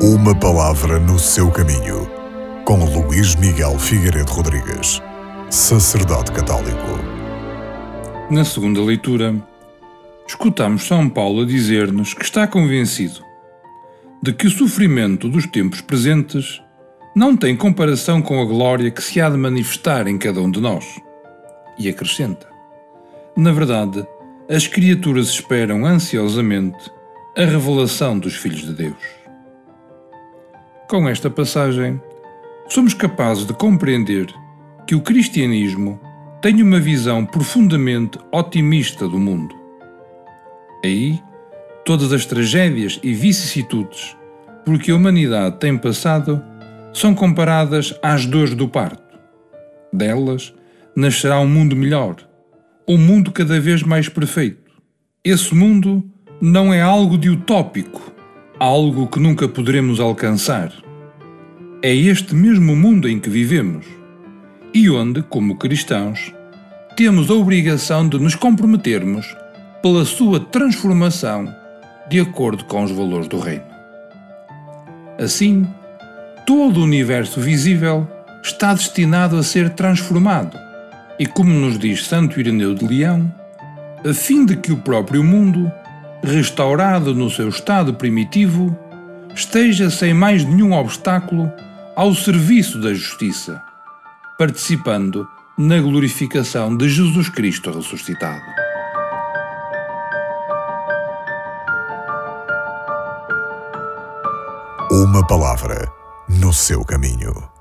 Uma palavra no seu caminho, com Luís Miguel Figueiredo Rodrigues, sacerdote católico. Na segunda leitura, escutamos São Paulo a dizer-nos que está convencido de que o sofrimento dos tempos presentes não tem comparação com a glória que se há de manifestar em cada um de nós. E acrescenta: Na verdade, as criaturas esperam ansiosamente a revelação dos filhos de Deus. Com esta passagem, somos capazes de compreender que o cristianismo tem uma visão profundamente otimista do mundo. Aí, todas as tragédias e vicissitudes por que a humanidade tem passado são comparadas às dores do parto. Delas nascerá um mundo melhor, um mundo cada vez mais perfeito. Esse mundo não é algo de utópico, algo que nunca poderemos alcançar. É este mesmo mundo em que vivemos e onde, como cristãos, temos a obrigação de nos comprometermos pela sua transformação de acordo com os valores do Reino. Assim, todo o universo visível está destinado a ser transformado, e como nos diz Santo Ireneu de Leão, a fim de que o próprio mundo restaurado no seu estado primitivo, esteja sem mais nenhum obstáculo ao serviço da justiça, participando na glorificação de Jesus Cristo ressuscitado. Uma palavra no seu caminho.